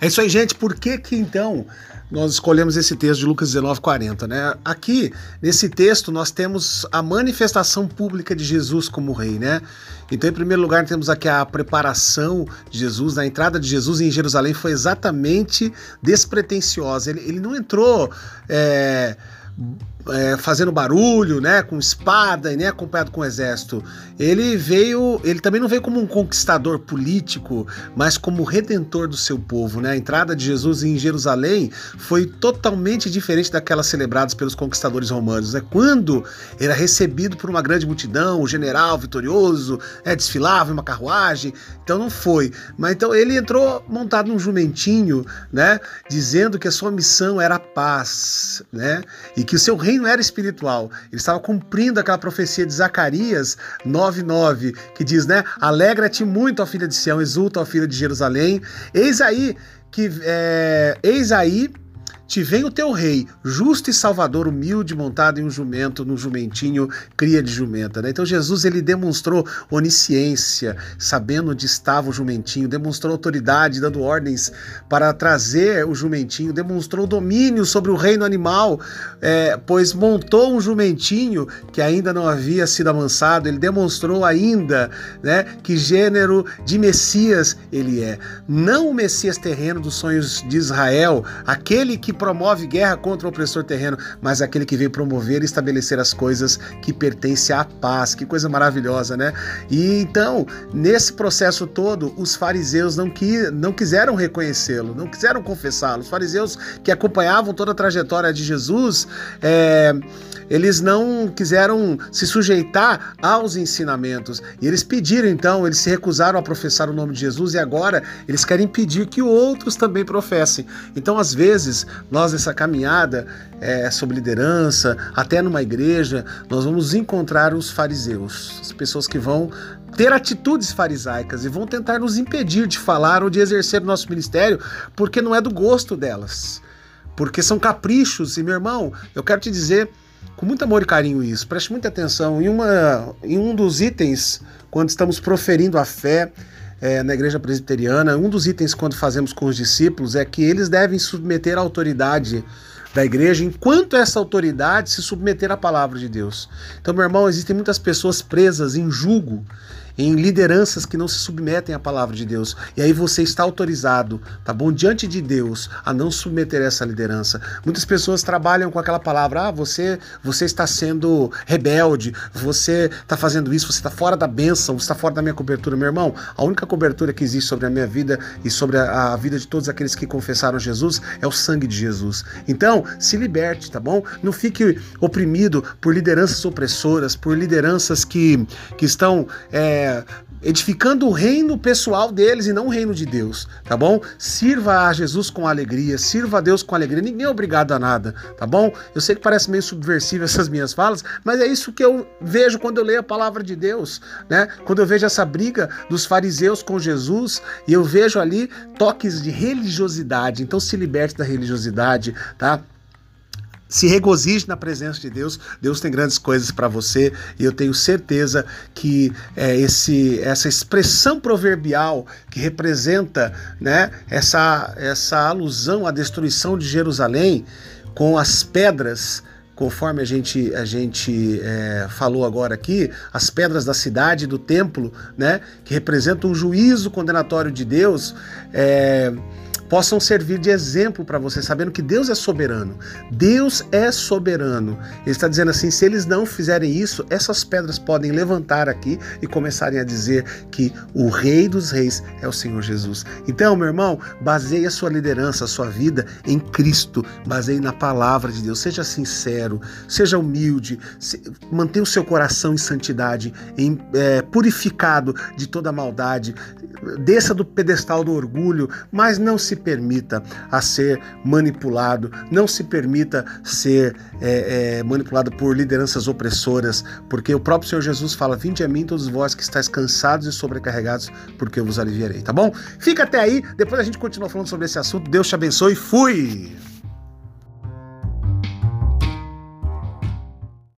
É isso aí, gente. Por que que então nós escolhemos esse texto de Lucas 19, 40, né? Aqui, nesse texto, nós temos a manifestação pública de Jesus como rei, né? Então, em primeiro lugar, temos aqui a preparação de Jesus, a entrada de Jesus em Jerusalém foi exatamente despretensiosa. Ele, ele não entrou. É, é, fazendo barulho, né, com espada e nem acompanhado com exército. Ele veio, ele também não veio como um conquistador político, mas como redentor do seu povo, né? A entrada de Jesus em Jerusalém foi totalmente diferente daquelas celebradas pelos conquistadores romanos, né? Quando era recebido por uma grande multidão, o general vitorioso, é, desfilava em uma carruagem, então não foi. Mas então ele entrou montado num jumentinho, né, dizendo que a sua missão era a paz, né? E que o seu reino era espiritual. Ele estava cumprindo aquela profecia de Zacarias 9:9, que diz, né? Alegra-te muito, ó filha de Sião, exulta, ó filha de Jerusalém. Eis aí que é, eis aí te vem o teu rei, justo e salvador, humilde, montado em um jumento, num jumentinho, cria de jumenta. Né? Então Jesus ele demonstrou onisciência, sabendo onde estava o jumentinho, demonstrou autoridade, dando ordens para trazer o jumentinho, demonstrou domínio sobre o reino animal, é, pois montou um jumentinho que ainda não havia sido amansado. Ele demonstrou ainda né, que gênero de Messias ele é. Não o Messias terreno dos sonhos de Israel, aquele que promove guerra contra o opressor terreno, mas aquele que veio promover e estabelecer as coisas que pertencem à paz. Que coisa maravilhosa, né? E então, nesse processo todo, os fariseus não, que, não quiseram reconhecê-lo, não quiseram confessá-lo. Os fariseus que acompanhavam toda a trajetória de Jesus, é, eles não quiseram se sujeitar aos ensinamentos. E eles pediram então, eles se recusaram a professar o nome de Jesus e agora eles querem pedir que outros também professem. Então, às vezes, nós nessa caminhada é, sobre liderança, até numa igreja, nós vamos encontrar os fariseus, as pessoas que vão ter atitudes farisaicas e vão tentar nos impedir de falar ou de exercer o nosso ministério porque não é do gosto delas. Porque são caprichos, e meu irmão, eu quero te dizer com muito amor e carinho isso. Preste muita atenção. Em, uma, em um dos itens, quando estamos proferindo a fé é, na igreja presbiteriana, um dos itens quando fazemos com os discípulos é que eles devem submeter a autoridade da igreja, enquanto essa autoridade se submeter à palavra de Deus. Então, meu irmão, existem muitas pessoas presas em julgo em lideranças que não se submetem à palavra de Deus. E aí você está autorizado, tá bom, diante de Deus, a não submeter essa liderança. Muitas pessoas trabalham com aquela palavra: "Ah, você, você está sendo rebelde, você está fazendo isso, você está fora da bênção, você está fora da minha cobertura". Meu irmão, a única cobertura que existe sobre a minha vida e sobre a, a vida de todos aqueles que confessaram Jesus é o sangue de Jesus. Então, se liberte, tá bom? Não fique oprimido por lideranças opressoras, por lideranças que, que estão é, é, edificando o reino pessoal deles e não o reino de Deus, tá bom? Sirva a Jesus com alegria, sirva a Deus com alegria, ninguém é obrigado a nada, tá bom? Eu sei que parece meio subversivo essas minhas falas, mas é isso que eu vejo quando eu leio a palavra de Deus, né? Quando eu vejo essa briga dos fariseus com Jesus e eu vejo ali toques de religiosidade, então se liberte da religiosidade, tá? Se regozije na presença de Deus. Deus tem grandes coisas para você e eu tenho certeza que é, esse, essa expressão proverbial que representa né, essa, essa alusão à destruição de Jerusalém com as pedras conforme a gente, a gente é, falou agora aqui, as pedras da cidade, do templo, né, que representam o juízo condenatório de Deus, é, possam servir de exemplo para você, sabendo que Deus é soberano. Deus é soberano. Ele está dizendo assim: se eles não fizerem isso, essas pedras podem levantar aqui e começarem a dizer que o Rei dos Reis é o Senhor Jesus. Então, meu irmão, baseie a sua liderança, a sua vida em Cristo, baseie na palavra de Deus. Seja sincero, seja humilde, se, mantenha o seu coração em santidade, em, é, purificado de toda maldade. Desça do pedestal do orgulho, mas não se permita a ser manipulado, não se permita ser é, é, manipulado por lideranças opressoras, porque o próprio Senhor Jesus fala: Vinde a mim, todos vós que estáis cansados e sobrecarregados, porque eu vos aliviarei, tá bom? Fica até aí, depois a gente continua falando sobre esse assunto. Deus te abençoe, fui!